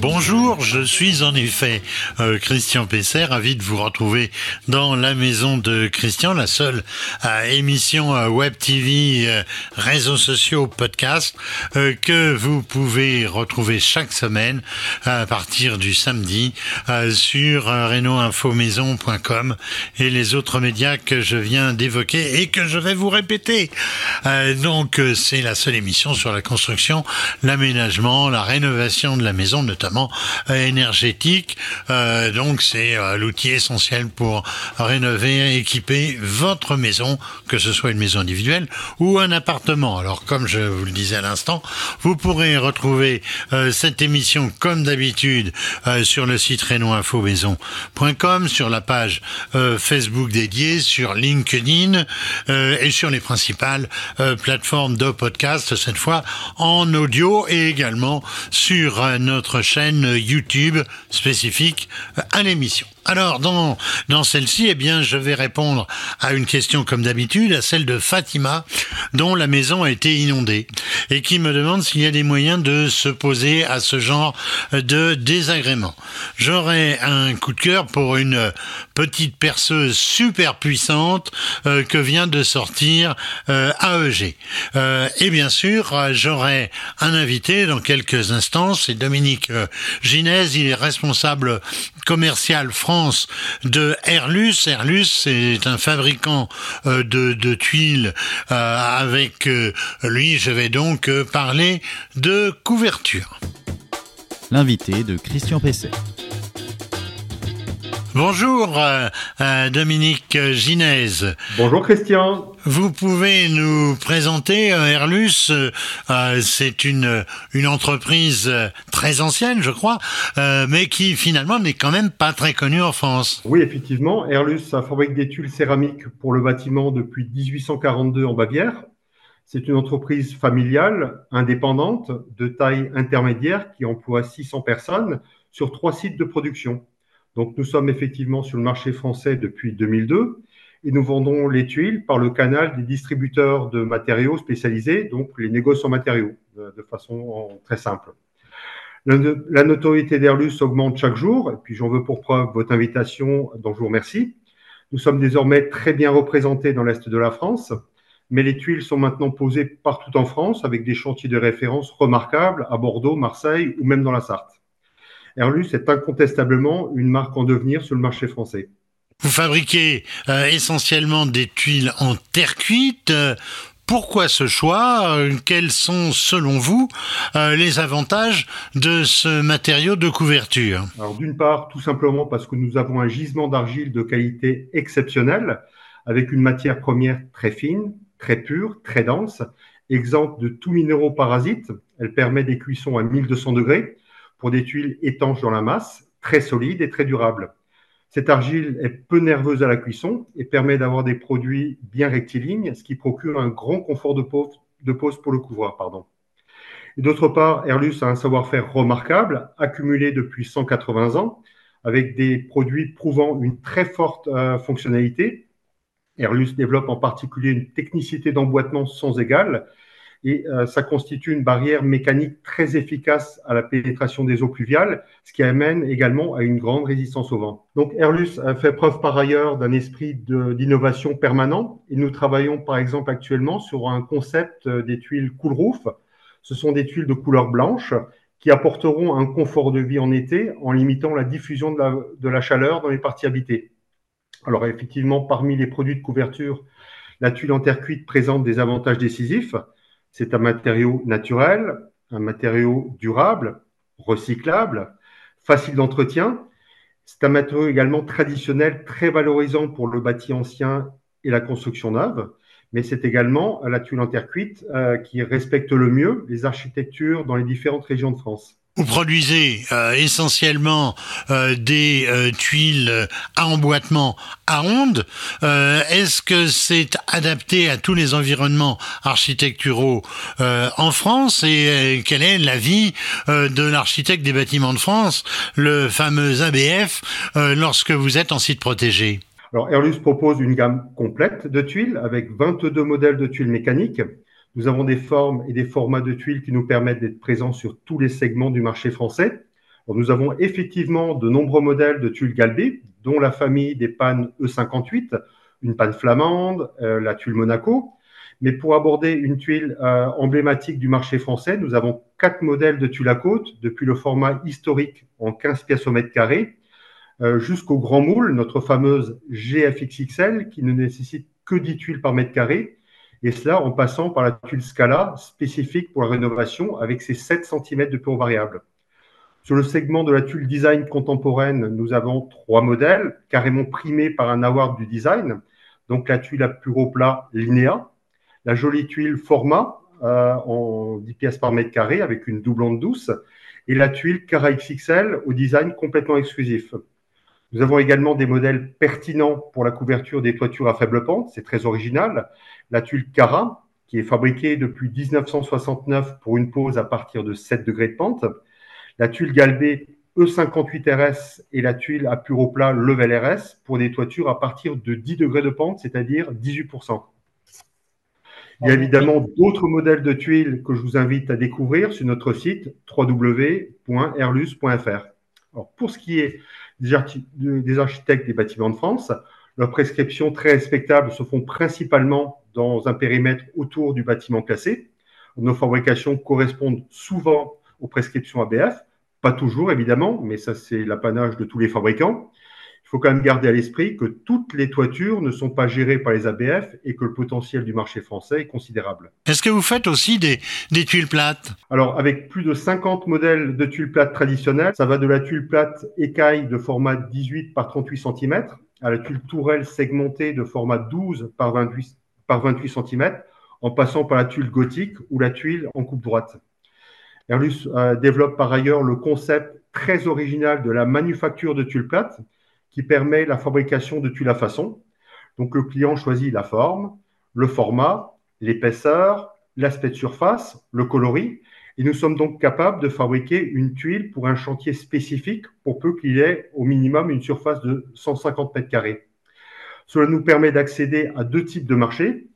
Bonjour, je suis en effet euh, Christian Pesser, ravi de vous retrouver dans la maison de Christian, la seule émission web TV, euh, réseaux sociaux, podcast euh, que vous pouvez retrouver chaque semaine à partir du samedi sur renoinfomaison.com et les autres médias que je viens d'évoquer et que je vais vous répéter. Donc, c'est la seule émission sur la construction, l'aménagement, la rénovation de la maison notamment euh, énergétique. Euh, donc c'est euh, l'outil essentiel pour rénover, équiper votre maison, que ce soit une maison individuelle ou un appartement. Alors comme je vous le disais à l'instant, vous pourrez retrouver cette émission comme d'habitude sur le site renoinfomaison.com, sur la page Facebook dédiée, sur LinkedIn et sur les principales plateformes de podcast, cette fois en audio et également sur notre chaîne YouTube spécifique à l'émission. Alors, dans, dans celle-ci, eh bien, je vais répondre à une question comme d'habitude, à celle de Fatima, dont la maison a été inondée, et qui me demande s'il y a des moyens de se poser à ce genre de désagrément. J'aurais un coup de cœur pour une petite perceuse super puissante euh, que vient de sortir euh, AEG. Euh, et bien sûr, j'aurai un invité dans quelques instants, c'est Dominique Ginez, il est responsable commercial De Airlus. Airlus, c'est un fabricant euh, de, de, tuiles. Euh, avec euh, lui, je vais donc parler de couverture. L'invité de Christian Pesset. Bonjour euh, euh, Dominique Ginez. Bonjour Christian. Vous pouvez nous présenter euh, Airlus. c'est une, une entreprise très ancienne, je crois, mais qui finalement n'est quand même pas très connue en France. Oui, effectivement. Airlus a fabrique des tuiles céramiques pour le bâtiment depuis 1842 en Bavière. C'est une entreprise familiale, indépendante, de taille intermédiaire qui emploie 600 personnes sur trois sites de production. Donc nous sommes effectivement sur le marché français depuis 2002 et nous vendons les tuiles par le canal des distributeurs de matériaux spécialisés, donc les négociants matériaux, de façon très simple. La notoriété d'Airlus augmente chaque jour, et puis j'en veux pour preuve votre invitation, dont je vous remercie. Nous sommes désormais très bien représentés dans l'Est de la France, mais les tuiles sont maintenant posées partout en France avec des chantiers de référence remarquables à Bordeaux, Marseille ou même dans la Sarthe. Airlus est incontestablement une marque en devenir sur le marché français. Vous fabriquez euh, essentiellement des tuiles en terre cuite. Euh, pourquoi ce choix? Euh, Quels sont, selon vous, euh, les avantages de ce matériau de couverture? Alors, d'une part, tout simplement parce que nous avons un gisement d'argile de qualité exceptionnelle, avec une matière première très fine, très pure, très dense, exempte de tout minéraux parasites. Elle permet des cuissons à 1200 degrés pour des tuiles étanches dans la masse, très solides et très durables. Cette argile est peu nerveuse à la cuisson et permet d'avoir des produits bien rectilignes, ce qui procure un grand confort de pose, pour le couvreur. Pardon. D'autre part, Airlus a un savoir-faire remarquable, accumulé depuis 180 ans, avec des produits prouvant une très forte euh, fonctionnalité. Airlus développe en particulier une technicité d'emboîtement sans égale, et euh, ça constitue une barrière mécanique très efficace à la pénétration des eaux pluviales, ce qui amène également à une grande résistance au vent. Donc Airlus a fait preuve par ailleurs d'un esprit d'innovation permanent et nous travaillons par exemple actuellement sur un concept des tuiles cool roof. Ce sont des tuiles de couleur blanche qui apporteront un confort de vie en été en limitant la diffusion de la chaleur dans les parties habitées. Alors effectivement, parmi les produits de couverture, la tuile en terre cuite présente des avantages décisifs. C'est un matériau naturel, un matériau durable, recyclable, facile d'entretien. C'est un matériau également traditionnel, très valorisant pour le bâti ancien et la construction neuve. Mais c'est également la tuile en terre cuite euh, qui respecte le mieux les architectures dans les différentes régions de France. Vous produisez euh, essentiellement euh, des euh, tuiles à emboîtement à ondes. Est-ce que c'est adapté à tous les environnements architecturaux en France et quel est l'avis de l'architecte des bâtiments de France, le fameux ABF, lorsque vous êtes en site protégé? Alors Airlus propose une gamme complète de tuiles avec 22 modèles de tuiles mécaniques Nous avons des formes et des formats de tuiles qui nous permettent d'être présents sur tous les segments du marché français. nous avons effectivement de nombreux modèles de tuiles galbées, dont la famille des pannes E58, une panne flamande, euh, la tuile Monaco. Mais pour aborder une tuile euh, emblématique du marché français, nous avons quatre modèles de tuiles à côte, depuis le format historique en 15 pièces au mètre carré, euh, jusqu'au grand moule, notre fameuse GFXXL, qui ne nécessite que 10 tuiles par mètre carré, et cela en passant par la tuile Scala, spécifique pour la rénovation, avec ses 7 cm de pure variable. Sur le segment de la tuile design contemporaine, nous avons trois modèles carrément primés par un award du design. Donc la tuile à gros plat Linéa, la jolie tuile Format euh, en 10 pièces par mètre carré avec une doublante douce et la tuile Cara XXL au design complètement exclusif. Nous avons également des modèles pertinents pour la couverture des toitures à faible pente, c'est très original. La tuile Cara, qui est fabriquée depuis 1969 pour une pose à partir de 7 degrés de pente. La tuile galbée E58RS et la tuile à pur plat Level RS pour des toitures à partir de 10 degrés de pente, c'est-à-dire 18%. Il y a évidemment d'autres modèles de tuiles que je vous invite à découvrir sur notre site www.erlus.fr. pour ce qui est des, architectes des bâtiments de France. Leurs prescriptions très respectables se font principalement dans un périmètre autour du bâtiment classé. Nos fabrications correspondent souvent aux prescriptions ABF, pas toujours évidemment, mais ça c'est l'apanage de tous les fabricants. Il faut quand même garder à l'esprit que toutes les toitures ne sont pas gérées par les ABF et que le potentiel du marché français est considérable. Est-ce que vous faites aussi des, tuiles plates? Alors, avec plus de 50 modèles de tuiles plates traditionnelles, ça va de la tuile plate écaille de format 18 par 38 cm à la tuile tourelle segmentée de format 12 par 28, par 28 cm, en passant par la tuile gothique ou la tuile en coupe droite. Airlus euh, développe par ailleurs le concept très original de la manufacture de tuiles plates qui permet la fabrication de tuiles à façon. Donc le client choisit la forme, le format, l'épaisseur, l'aspect de surface, le coloris, et nous sommes donc capables de fabriquer une tuile pour un chantier spécifique pour peu qu'il ait au minimum une surface de 150 mètres carrés. Cela nous permet d'accéder à deux types de marchés.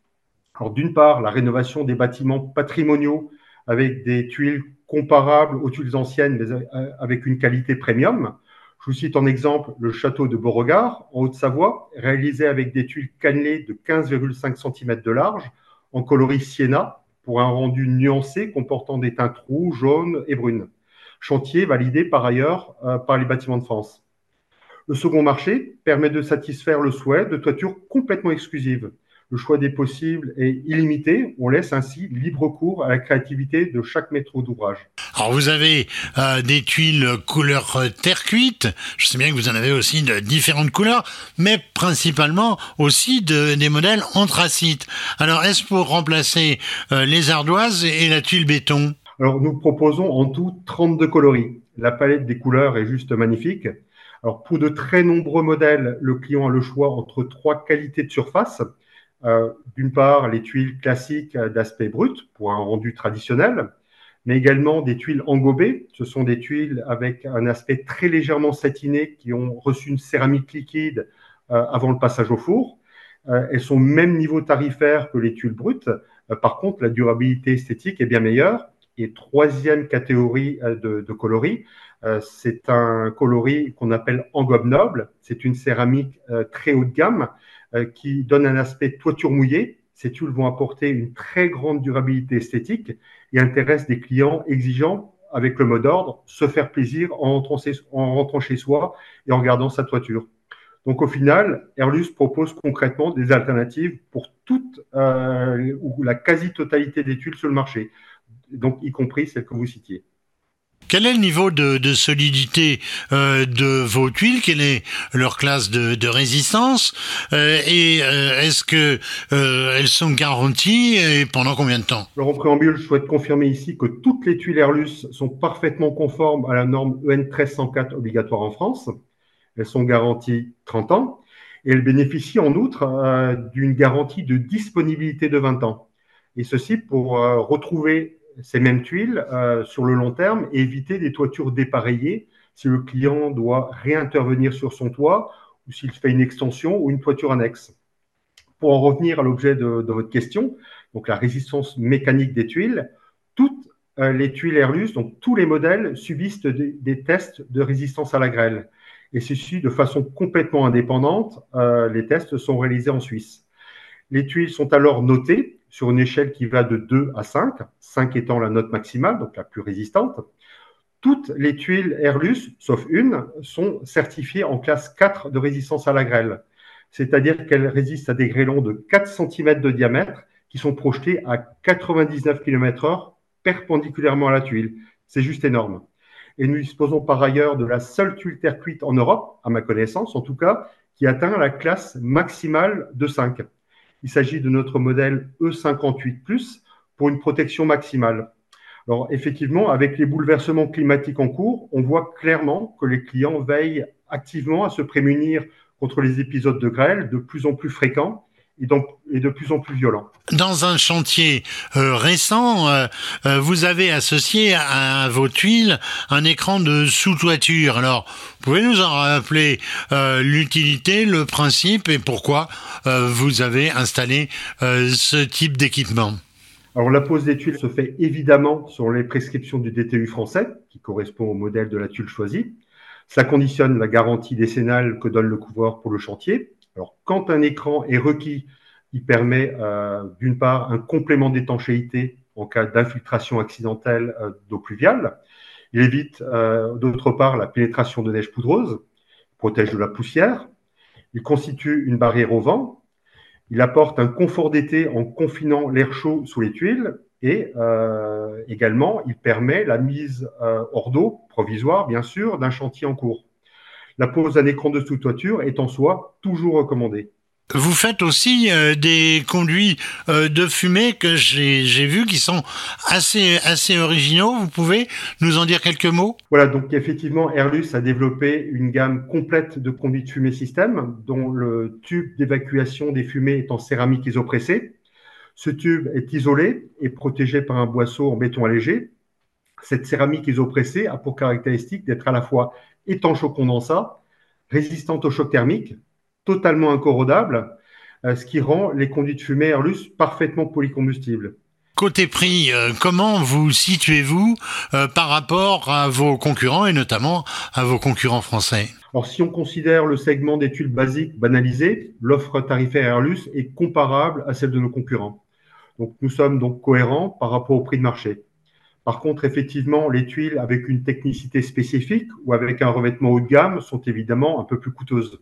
Alors d'une part, la rénovation des bâtiments patrimoniaux avec des tuiles comparables aux tuiles anciennes, mais avec une qualité premium. Je vous cite en exemple le château de Beauregard, en Haute-Savoie, réalisé avec des tuiles cannelées de 15,5 cm de large, en coloris sienna, pour un rendu nuancé comportant des teintes rouges, jaunes et brunes. Chantier validé par ailleurs euh, par les bâtiments de France. Le second marché permet de satisfaire le souhait de toitures complètement exclusives, le choix des possibles est illimité. On laisse ainsi libre cours à la créativité de chaque maître d'ouvrage. Alors vous avez euh, des tuiles couleur terre cuite. Je sais bien que vous en avez aussi de différentes couleurs, mais principalement aussi de, des modèles anthracite. Alors est-ce pour remplacer euh, les ardoises et la tuile béton? Alors nous proposons en tout 32 coloris. La palette des couleurs est juste magnifique. Alors pour de très nombreux modèles, le client a le choix entre trois qualités de surface. Euh, d'une part, les tuiles classiques d'aspect brut pour un rendu traditionnel, mais également des tuiles engobées. Ce sont des tuiles avec un aspect très légèrement satiné qui ont reçu une céramique liquide euh, avant le passage au four. Euh, elles sont au même niveau tarifaire que les tuiles brutes. par contre, la durabilité esthétique est bien meilleure. Et troisième catégorie de, coloris, c'est un coloris qu'on appelle engobe noble. C'est une céramique très haut de gamme qui donne un aspect toiture mouillée. Ces tuiles vont apporter une très grande durabilité esthétique et intéressent des clients exigeants avec le mot d'ordre, se faire plaisir en rentrant, chez soi et en regardant sa toiture. Donc au final, Airlus propose concrètement des alternatives pour toute euh, ou la quasi-totalité des tuiles sur le marché, y compris celles que vous citiez. Quel est le niveau de, solidité euh, de vos tuiles? Quelle est leur classe de, résistance? Euh, Et euh, est-ce que elles sont garanties? Et pendant combien de temps? Alors en préambule, je souhaite confirmer ici que toutes les tuiles Airlus sont parfaitement conformes à la norme EN 1304 obligatoire en France. Elles sont garanties 30 ans et elles bénéficient en outre d'une garantie de disponibilité de 20 ans. Et ceci pour retrouver ces mêmes tuiles euh, sur le long terme et éviter des toitures dépareillées si le client doit réintervenir sur son toit ou s'il fait une extension ou une toiture annexe. Pour en revenir à l'objet de, votre question, donc la résistance mécanique des tuiles, toutes les tuiles Airlus, donc tous les modèles subissent des, tests de résistance à la grêle. Et ceci de façon complètement indépendante. les tests sont réalisés en Suisse. Les tuiles sont alors notées sur une échelle qui va de 2 à 5, 5 étant la note maximale, donc la plus résistante. Toutes les tuiles Airlus, sauf une, sont certifiées en classe 4 de résistance à la grêle, c'est-à-dire qu'elles résistent à des grêlons de 4 cm de diamètre qui sont projetés à 99 km/h perpendiculairement à la tuile. C'est juste énorme. Et nous disposons par ailleurs de la seule tuile terre cuite en Europe, à ma connaissance en tout cas, qui atteint la classe maximale de 5. Il s'agit de notre modèle E58+, pour une protection maximale. Alors effectivement, avec les bouleversements climatiques en cours, on voit clairement que les clients veillent activement à se prémunir contre les épisodes de grêle de plus en plus fréquents et, donc, et de plus en plus violents. Dans un chantier euh, récent, euh, euh, vous avez associé à, vos tuiles un écran de sous-toiture. Alors, pouvez nous en rappeler l'utilité, le principe et pourquoi vous avez installé ce type d'équipement? Alors la pose des tuiles se fait évidemment sur les prescriptions du DTU français, qui correspond au modèle de la tuile choisie. Ça conditionne la garantie décennale que donne le couvreur pour le chantier. Alors quand un écran est requis, il permet euh, d'une part un complément d'étanchéité en cas d'infiltration accidentelle euh, d'eau pluviale. Il évite euh, d'autre part la pénétration de neige poudreuse, protège de la poussière. Il constitue une barrière au vent il apporte un confort d'été en confinant l'air chaud sous les tuiles et également il permet la mise hors d'eau, provisoire bien sûr, d'un chantier en cours. La pose d'un écran de sous-toiture est en soi toujours recommandée. Vous faites aussi euh, des conduits euh, de fumée que j'ai vus qui sont assez, assez originaux. Vous pouvez nous en dire quelques mots? Voilà, donc effectivement, Airlus a développé une gamme complète de conduits de fumée système, dont le tube d'évacuation des fumées est en céramique isopressée. Ce tube est isolé et protégé par un boisseau en béton allégé. Cette céramique isopressée a pour caractéristique d'être à la fois étanche au condensat, résistante au choc thermique, totalement incorrodable, euh, ce qui rend les conduits de fumée Airlus parfaitement polycombustibles. Côté prix, euh, comment vous situez-vous euh, par rapport à vos concurrents et notamment à vos concurrents français? Alors, si on considère le segment des tuiles basiques banalisées, l'offre tarifaire Airlus est comparable à celle de nos concurrents. Donc, nous sommes donc cohérents par rapport au prix de marché. Par contre, effectivement, les tuiles avec une technicité spécifique ou avec un revêtement haut de gamme sont évidemment un peu plus coûteuses.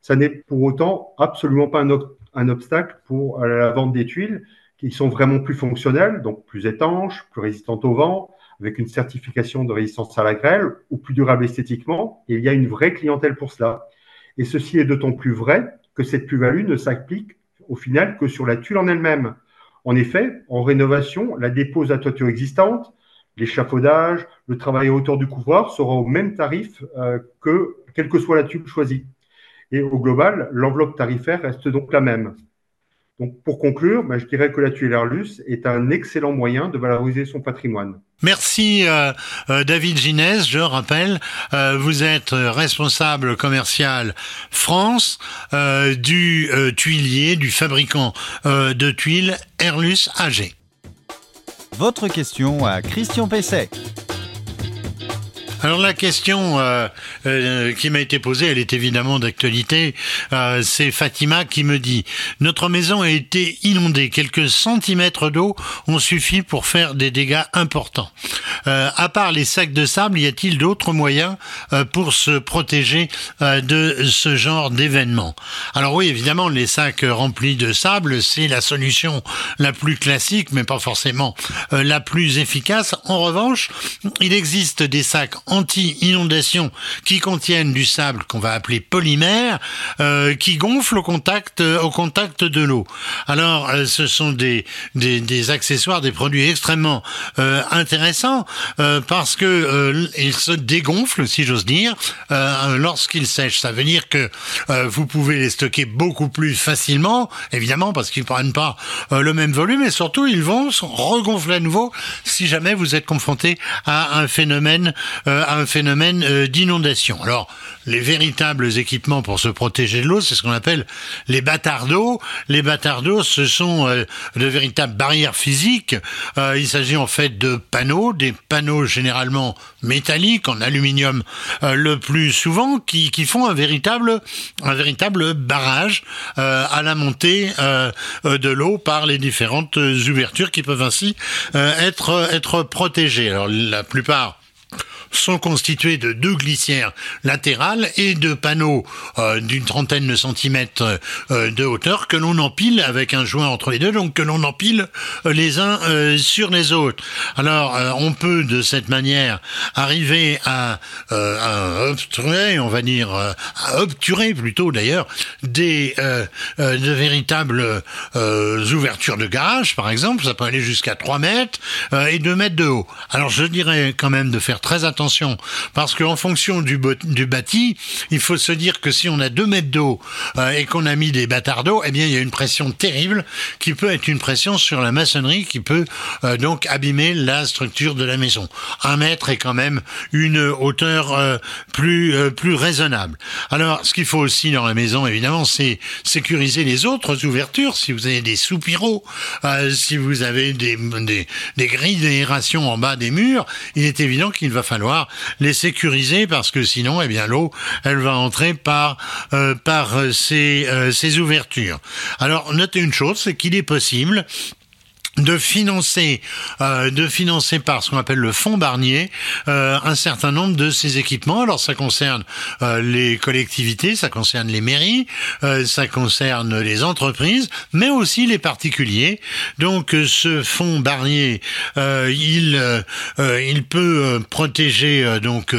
Ça n'est pour autant absolument pas un, obstacle pour euh, la vente des tuiles qui sont vraiment plus fonctionnelles, donc plus étanches, plus résistantes au vent, avec une certification de résistance à la grêle ou plus durable esthétiquement. Il y a une vraie clientèle pour cela. Et ceci est d'autant plus vrai que cette plus-value ne s'applique au final que sur la tuile en elle-même. En effet, en rénovation, la dépose à toiture existante, l'échafaudage, le travail à hauteur du couvreur sera au même tarif euh, que quelle que soit la tuile choisie. Et au global, l'enveloppe tarifaire reste donc la même. Donc, pour conclure, ben, je dirais que la tuile Airlus est un excellent moyen de valoriser son patrimoine. Merci euh, euh, David Ginès. Je rappelle, euh, vous êtes responsable commercial France du tuilier, du fabricant de tuiles Airlus AG. Votre question à Christian Pesset. Alors la question euh, euh, qui m'a été posée, elle est évidemment d'actualité. Euh, c'est Fatima qui me dit notre maison a été inondée. Quelques centimètres d'eau ont suffi pour faire des dégâts importants. à part les sacs de sable, y a-t-il d'autres moyens pour se protéger de ce genre d'événement? Alors oui, évidemment, les sacs remplis de sable, c'est la solution la plus classique, mais pas forcément la plus efficace. En revanche, il existe des sacs anti-inondation qui contiennent du sable qu'on va appeler polymère, euh, qui gonfle au contact, euh, au contact de l'eau. Alors, euh, ce sont des, des, accessoires, des produits extrêmement intéressants parce que ils se dégonflent, si j'ose dire, lorsqu'ils sèchent. Ça veut dire que vous pouvez les stocker beaucoup plus facilement, évidemment, parce qu'ils prennent pas le même volume, et surtout ils vont se regonfler à nouveau si jamais vous êtes confronté à un phénomène à un phénomène d'inondation. Alors, les véritables équipements pour se protéger de l'eau, c'est ce qu'on appelle les d'eau. Les d'eau, ce sont de véritables barrières physiques. il s'agit en fait de panneaux, des panneaux généralement métalliques en aluminium le plus souvent, qui, qui font un véritable un véritable barrage à la montée de l'eau par les différentes ouvertures qui peuvent ainsi être être protégées. Alors la plupart sont constitués de deux glissières latérales et de panneaux euh, d'une trentaine de centimètres euh, de hauteur que l'on empile avec un joint entre les deux, donc que l'on empile euh, les uns sur les autres. Alors, on peut de cette manière arriver à, à obturer, on va dire, à obturer plutôt d'ailleurs, des de véritables ouvertures de garage, par exemple, ça peut aller jusqu'à 3 mètres et 2 mètres de haut. Alors, je dirais quand même de faire très attention parce qu'en fonction du, du bâti, il faut se dire que si on a deux mètres d'eau euh, et qu'on a mis des bâtards d'eau, eh bien, il y a une pression terrible qui peut être une pression sur la maçonnerie qui peut euh, donc abîmer la structure de la maison. Un mètre est quand même une hauteur euh, plus plus raisonnable. Alors, ce qu'il faut aussi dans la maison, évidemment, c'est sécuriser les autres ouvertures. Si vous avez des soupiraux, si vous avez des, des, des grilles d'aération en bas des murs, il est évident qu'il va falloir les sécuriser parce que sinon, eh bien, l'eau, elle va entrer par euh, euh, ces, euh, ces ouvertures. Alors, notez une chose, c'est qu'il est possible de financer, euh, de financer par ce qu'on appelle le fonds Barnier euh, un certain nombre de ces équipements. Alors ça concerne euh, les collectivités, ça concerne les mairies, euh, ça concerne les entreprises, mais aussi les particuliers. Donc ce fonds Barnier, euh, il il peut protéger donc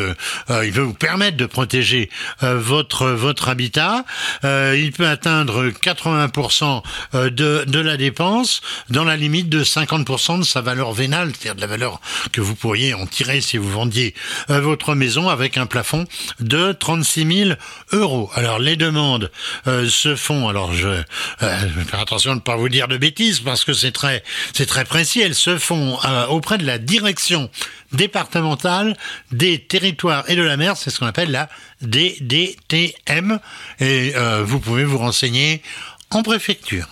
il peut vous permettre de protéger votre votre habitat. il peut atteindre 80% de de la dépense dans la limite de 50% de sa valeur vénale, c'est-à-dire de la valeur que vous pourriez en tirer si vous vendiez euh, votre maison avec un plafond de 36 000 euros. Alors les demandes euh, se font, alors je, euh, vais faire attention de ne pas vous dire de bêtises parce que c'est très, c'est très précis, elles se font auprès de la direction départementale des territoires et de la mer, c'est ce qu'on appelle la DDTM, et vous pouvez vous renseigner en préfecture.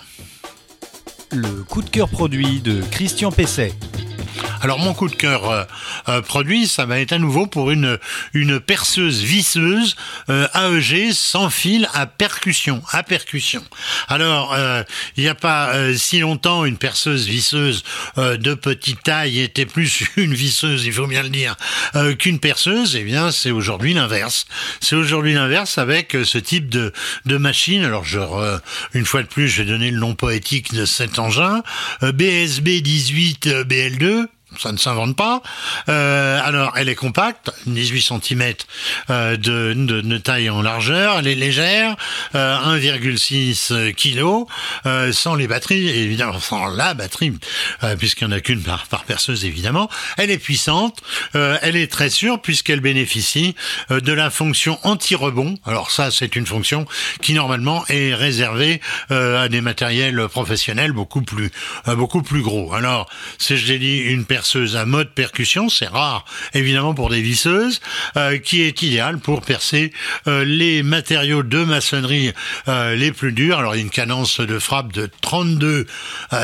Le coup de cœur produit de Christian Pesset. Alors mon coup de cœur euh, euh, produit, ça va être à nouveau pour une une perceuse visseuse euh, AEG sans fil à percussion, à percussion. Alors il n'y a pas si longtemps une perceuse visseuse de petite taille était plus une visseuse, il faut bien le dire, qu'une perceuse. Eh bien c'est aujourd'hui l'inverse. C'est aujourd'hui l'inverse avec ce type de de machine. Alors une fois de plus, je vais donner le nom poétique de cet engin, BSB 18 BL2 ça ne s'invente pas. Euh, alors, elle est compacte, 18 cm euh, de, de, taille en largeur, elle est légère, euh, 1,6 kg, euh, sans les batteries, évidemment, sans la batterie, puisqu'il n'y en a qu'une par, par perceuse, évidemment. Elle est puissante, elle est très sûre, puisqu'elle bénéficie de la fonction anti-rebond. Alors ça, c'est une fonction qui, normalement, est réservée à des matériels professionnels beaucoup plus, beaucoup plus gros. Alors, si je dit une personne à mode percussion, c'est rare évidemment pour des visseuses, euh, qui est idéal pour percer euh, les matériaux de maçonnerie euh, les plus durs. Alors une cadence de frappe de 32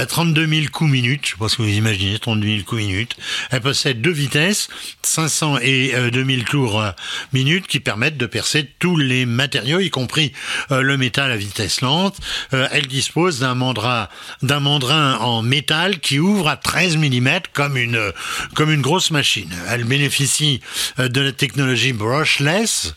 32 000 coups minutes, je pense que vous imaginez 32 000 coups minutes. Elle possède deux vitesses, 500 et 2000 tours minutes, qui permettent de percer tous les matériaux, y compris le métal à vitesse lente. elle dispose d'un mandrin en métal qui ouvre à 13 mm comme une comme une grosse machine. Elle bénéficie euh, de la technologie brushless,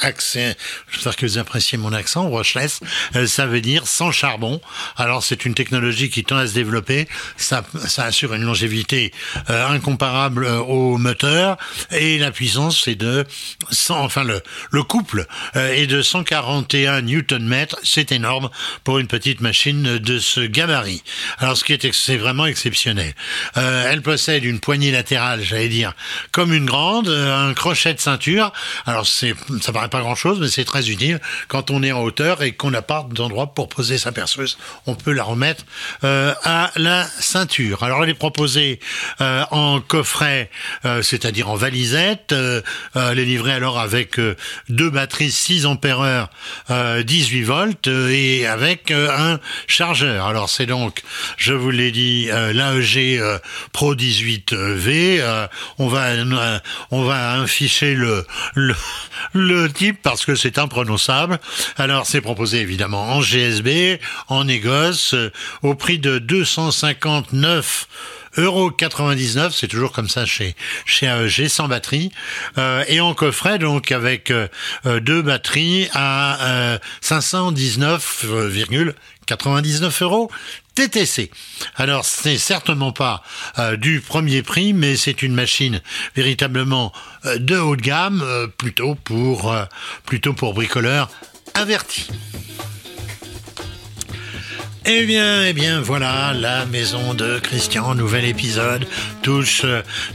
accent, j'espère que vous appréciez mon accent, brushless, euh, ça veut dire sans charbon. Alors c'est une technologie qui tend à se développer, ça, assure une longévité euh, incomparable euh, au moteur et la puissance c'est de 100, enfin le, le couple est de 141 Nm, c'est énorme pour une petite machine de ce gabarit. Alors ce qui est c'est vraiment exceptionnel. elle possède une poignée latérale, j'allais dire, comme une grande, un crochet de ceinture. Alors c'est ça paraît pas grand-chose, mais c'est très utile quand on est en hauteur et qu'on n'a pas d'endroit pour poser sa perceuse. On peut la remettre euh, à la ceinture. Alors elle est proposée euh, en coffret, euh, c'est-à-dire en valisette. elle est livrée alors avec deux batteries 6 ampères 18 volts et avec un chargeur. Alors c'est donc, je vous l'ai dit, l'AEG Pro 18V. on va on va afficher le le parce que c'est imprononçable. Alors c'est proposé évidemment en GSB, en négoce, euh, au prix de 259 euros 99, c'est toujours comme ça chez chez AEG sans batterie. Euh, et en coffret donc avec euh, deux batteries à 519,99 euros TTC. Alors, c'est certainement pas euh, du premier prix, mais c'est une machine véritablement euh, de haut de gamme, euh, plutôt pour plutôt pour bricoleurs avertis. Eh bien, eh bien, voilà, la maison de Christian, nouvel épisode, touche,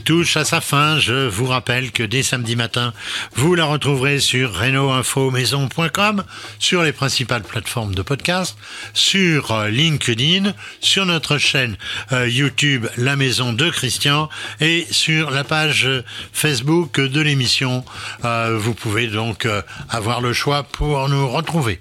touche à sa fin. Je vous rappelle que dès samedi matin, vous la retrouverez sur reno-info-maison.com, sur les principales plateformes de podcast, sur euh, LinkedIn, sur notre chaîne euh, YouTube La Maison de Christian et sur la page Facebook de l'émission. Euh, vous pouvez donc avoir le choix pour nous retrouver.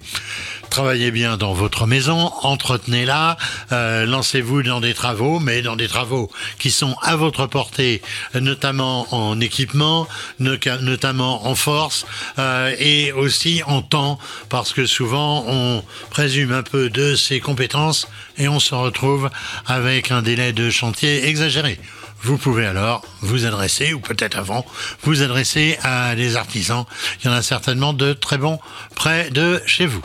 Travaillez bien dans votre maison, entretenez-la, euh, lancez-vous dans des travaux, mais dans des travaux qui sont à votre portée, notamment en équipement, notamment en force euh, et aussi en temps, parce que souvent on présume un peu de ses compétences et on se retrouve avec un délai de chantier exagéré vous pouvez alors vous adresser, ou peut-être avant, vous adresser à des artisans. Il y en a certainement de très bons près de chez vous.